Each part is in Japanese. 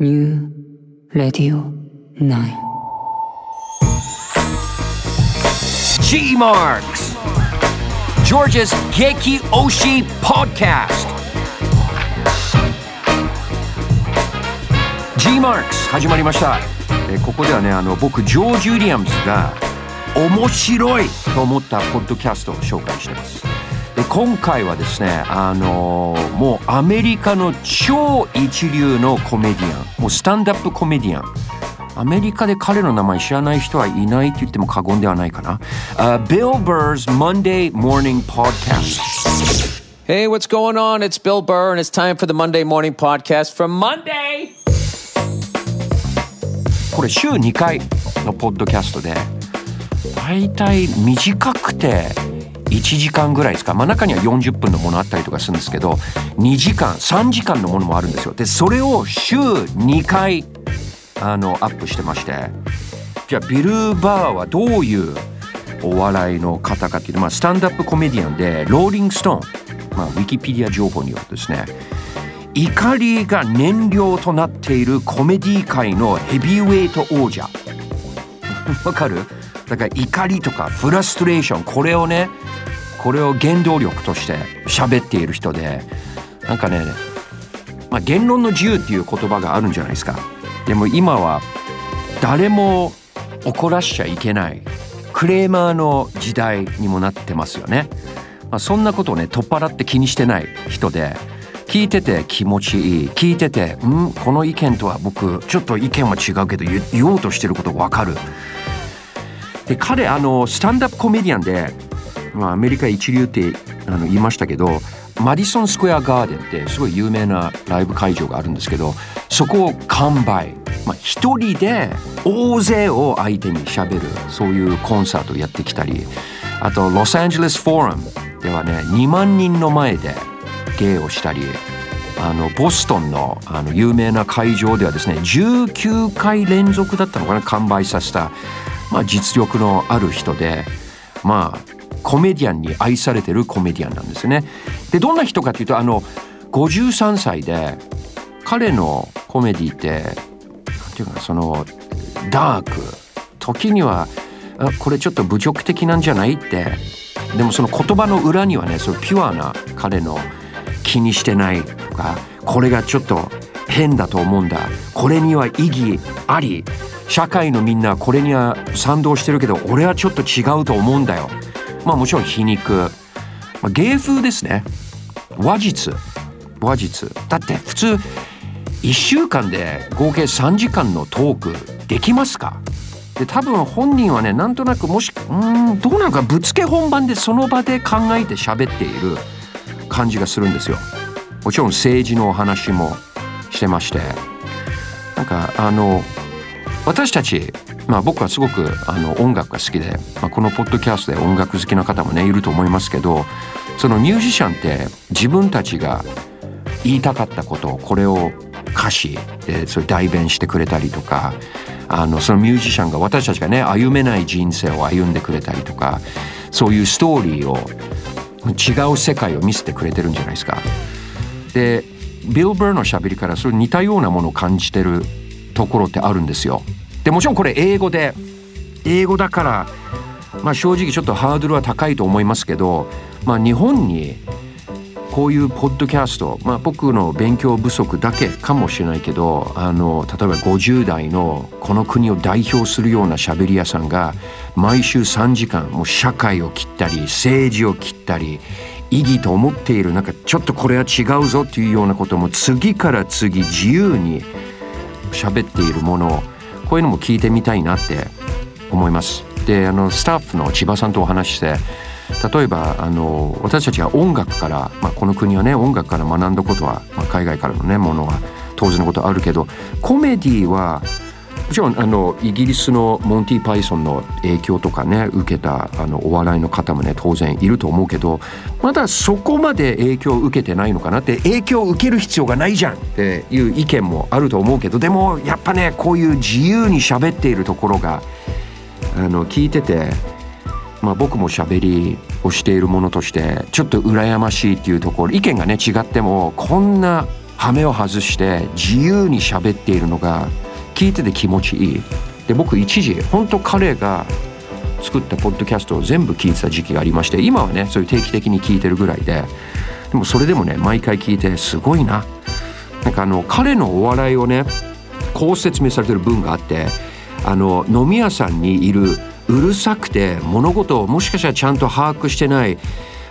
New Radio 9. G Marks George's Geki Oshi Podcast. G Marks 始まりました。えーここではねあの僕ジョージ・ウィリアムズが面白いと思ったポッドキャストを紹介してますで今回はですねあのーもうアメリカの超一流のコメディアンもうスタンダップコメディアンアメリカで彼の名前知らない人はいないと言っても過言ではないかな。Uh, Bill Burr's Monday Morning Podcast. Hey, what's going on? It's Bill Burr, and it's time for the Monday Morning Podcast from Monday. これ週2回のポッドキャストで、だいたい短くて1時間ぐらいですか。まあ中には40分のものあったりとかするんですけど、2時間、3時間のものもあるんですよ。で、それを週2回あのアップしてまして、じゃあビル・バーはどういうお笑いの方かっていうと、まあ、スタンダップコメディアンでローリング・ストーン、まあ、ウィキペディア情報によってですね怒りが燃料となっているコメディ界のヘビーウェイト王者 わかる？だから怒りとかフラストレーションこれをねこれを原動力として喋っている人でなんかね、まあ、言論の自由っていう言葉があるんじゃないですか。でも今は誰も怒らしちゃいけないクレーマーの時代にもなってますよね、まあ、そんなことをね取っ払って気にしてない人で聞いてて気持ちいい聞いててんこの意見とは僕ちょっと意見は違うけど言おうとしてること分かる。で彼あのスタンダップコメディアンで、まあ、アメリカ一流ってあの言いましたけどマディソン・スクエア・ガーデンってすごい有名なライブ会場があるんですけどそこを完売、まあ、一人で大勢を相手にしゃべるそういうコンサートをやってきたり。あとロサンゼルス・フォーラムではね2万人の前で芸をしたり。あのボストンのあの有名な会場ではですね19回連続だったのかな完売させた、まあ、実力のある人でまあコメディアンに愛されてるコメディアンなんですね。でどんな人かっていうとあの53歳で彼のコメディってなんていうかそのダーク。時にはあこれちょっと侮辱的なんじゃないって。でもその言葉の裏にはねそのピュアな彼の気にしてないとかこれがちょっと変だと思うんだ。これには意義あり。社会のみんなこれには賛同してるけど俺はちょっと違うと思うんだよ。まあもちろん皮肉、まあ、芸風ですね。話術。話術。だって普通1週間で合計3時間のトークできますか？で多分本人はねなんとなくもしうんどうなのかぶつけ本番でその場で考えて喋っている感じがするんですよ。もちろん政治のお話もしてまして。なんかあの私たちまあ僕はすごくあの音楽が好きで、まあ、このポッドキャストで音楽好きな方もねいると思いますけどそのミュージシャンって自分たちが言いたかったことをこれを歌詞でそれ代弁してくれたりとかあのそのミュージシャンが私たちがね歩めない人生を歩んでくれたりとかそういうストーリーを違う世界を見せてくれてるんじゃないですか。でビル・バーのしゃべりからそれ似たようなものを感じてるところってあるんですよ。でもちろんこれ英語で英語だから、まあ、正直ちょっとハードルは高いと思いますけど、まあ、日本にこういうポッドキャスト、まあ、僕の勉強不足だけかもしれないけどあの例えば50代のこの国を代表するようなしゃべり屋さんが毎週3時間もう社会を切ったり政治を切ったり意義と思っているなんかちょっとこれは違うぞっていうようなことも次から次自由に喋っているものをこういうのも聞いてみたいなって思います。であのスタッフの千葉さんとお話しして例えばあの私たちが音楽から、まあ、この国はね音楽から学んだことは、まあ、海外からのねものは当然のことあるけどコメディはもちろんあのイギリスのモンティ・パイソンの影響とかね受けたあのお笑いの方もね当然いると思うけどまだそこまで影響を受けてないのかなって影響を受ける必要がないじゃんっていう意見もあると思うけどでもやっぱねこういう自由に喋っているところがあの聞いてて、まあ、僕も喋りをしているものとしてちょっと羨ましいっていうところ意見がね違ってもこんな羽目を外して自由に喋っているのが聞いてて気持ちいい。で僕一時本当彼が作ったポッドキャストを全部聞いてた時期がありまして今はねそういう定期的に聞いてるぐらいででもそれでもね毎回聞いてすごいな。なんかあの彼のお笑いをねこう説明されてる文があってあの飲み屋さんにいるうるさくて物事をもしかしたらちゃんと把握してない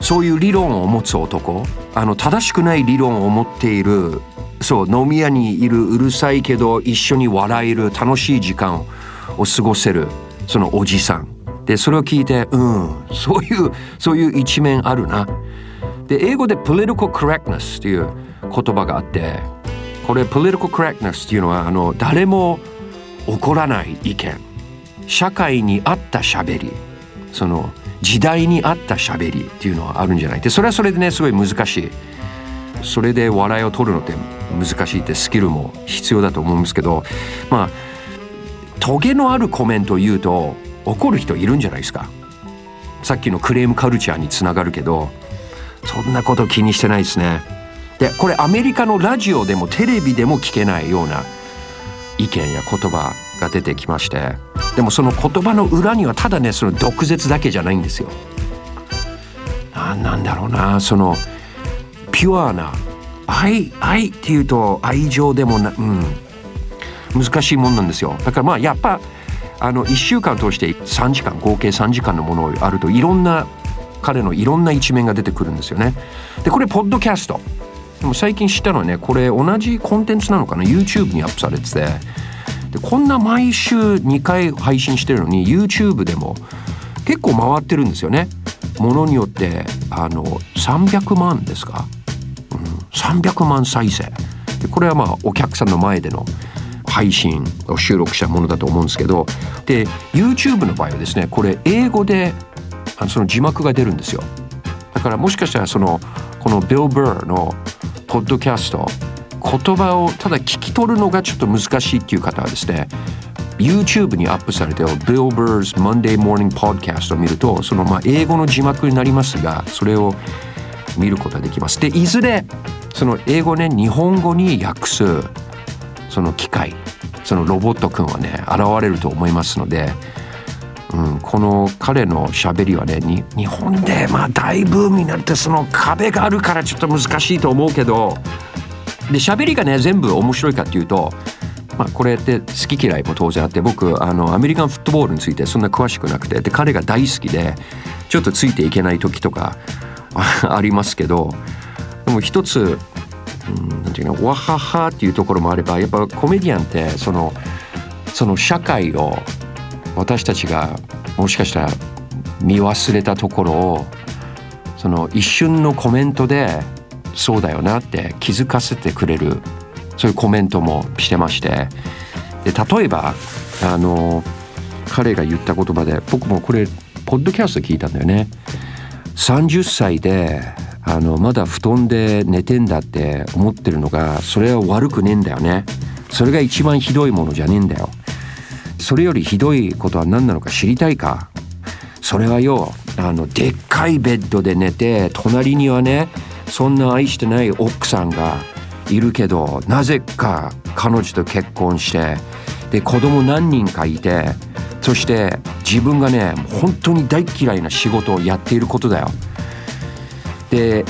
そういう理論を持つ男あの正しくない理論を持っているそう飲み屋にいるうるさいけど一緒に笑える楽しい時間を過ごせるそのおじさん。でそれを聞いてうんそういうそういう一面あるな。で英語で political correctness っていう言葉があってこれ political correctness っていうのはあの誰も怒らない意見。社会に合ったしゃべり。その時代に合ったしゃべりっていうのはあるんじゃない。でそれはそれでねすごい難しい。それで笑いを取るのって難しいってスキルも必要だと思うんですけどまあトゲのあるコメントを言うと怒る人いるんじゃないですか。さっきのクレームカルチャーにつながるけどそんなこと気にしてないですね。でこれアメリカのラジオでもテレビでも聞けないような意見や言葉が出てきましてでもその言葉の裏にはただねその毒舌だけじゃないんですよ。ななんだろうなそのピュアな愛愛っていうと愛情でもなうん。難しいもんなんですよ。だからまあやっぱあの1週間通して3時間合計3時間のものをあるといろんな彼のいろんな一面が出てくるんですよね。でこれポッドキャスト。でも最近知ったのはねこれ同じコンテンツなのかな？YouTube にアップされてて。でこんな毎週2回配信してるのに YouTube でも結構回ってるんですよね。ものによってあの300万ですか、300万再生。これはまあお客さんの前での配信を収録したものだと思うんですけどで YouTube の場合はですねこれ英語でその字幕が出るんですよ。だからもしかしたらそのこのビル・ブーのポッドキャスト言葉をただ聞き取るのがちょっと難しいっていう方はですね YouTube にアップされてる Bill Burr's Monday Morning Podcast を見るとそのまあ英語の字幕になりますがそれを見ることができます。でいずれその英語ね日本語に訳すその機械そのロボットくんはね現れると思いますので、うん、この彼のしゃべりはね日本でまあ大ブームになってその壁があるからちょっと難しいと思うけどで喋りがね全部面白いかっていうと、まあ、これって好き嫌いも当然あって僕あのアメリカンフットボールについてそんな詳しくなくてで彼が大好きでちょっとついていけない時とか ありますけどでも一つうんなんていうのわははっていうところもあればやっぱコメディアンってそのその社会を私たちがもしかしたら見忘れたところをその一瞬のコメントでそうだよなって気づかせてくれるそういうコメントもしてましてで例えばあの彼が言った言葉で僕もこれポッドキャスト聞いたんだよね。30歳であのまだ布団で寝てんだって思ってるのがそれは悪くねえんだよね。それが一番ひどいものじゃねえんだよ。それよりひどいことは何なのか知りたいか？それはよあのでっかいベッドで寝て隣にはねそんな愛してない奥さんがいるけどなぜか彼女と結婚してで子供何人かいてそして自分がね本当に大嫌いな仕事をやっていることだよ。で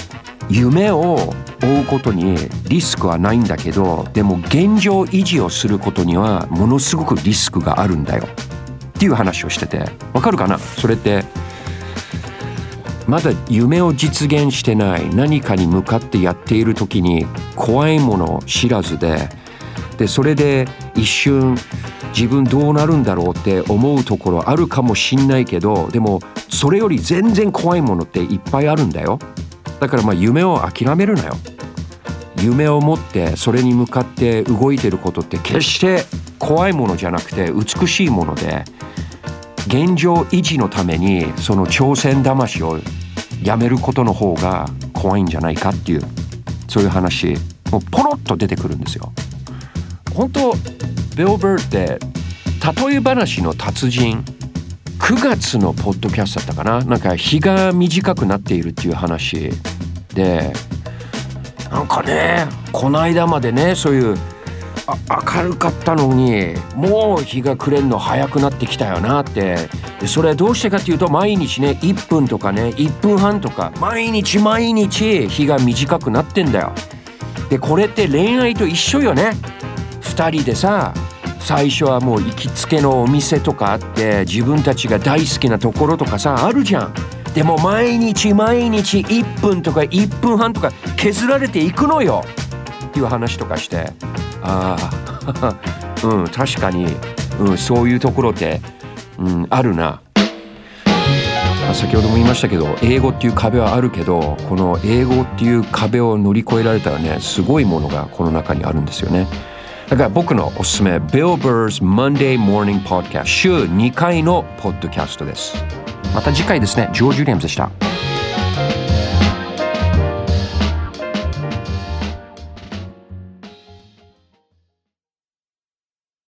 夢を追うことにリスクはないんだけどでも現状維持をすることにはものすごくリスクがあるんだよ。っていう話をしてて。わかるかな？それってまだ夢を実現してない何かに向かってやっている時に怖いもの知らずででそれで一瞬自分どうなるんだろうって思うところあるかもしんないけどでもそれより全然怖いものっていっぱいあるんだよ。だからまあ夢を諦めるなよ夢を持ってそれに向かって動いてることって決して怖いものじゃなくて美しいもので現状維持のためにその挑戦魂をやめることの方が怖いんじゃないかっていうそういう話もうポロッと出てくるんですよ。本当ビル・ブーって例え話の達人9月のポッドキャストだったかな？なんか日が短くなっているっていう話で。なんかねこの間までねそういう明るかったのにもう日が暮れるの早くなってきたよなって。でそれはどうしてかっていうと毎日ね1分とかね1分半とか毎日毎日日が短くなってんだよ。でこれって恋愛と一緒よね。2人でさ最初はもう行きつけのお店とかあって自分たちが大好きなところとかさあるじゃん。でも毎日毎日1分とか1分半とか削られていくのよ。っていう話とかして。ああ うん確かに、うん、そういうところって、うん、あるな。先ほども言いましたけど英語っていう壁はあるけどこの英語っていう壁を乗り越えられたらねすごいものがこの中にあるんですよね。だから僕のおすすめ Bill Burr's Monday Morning Podcast 週2回のポッドキャストです。また次回ですねジョージ・ウィリアムズでした。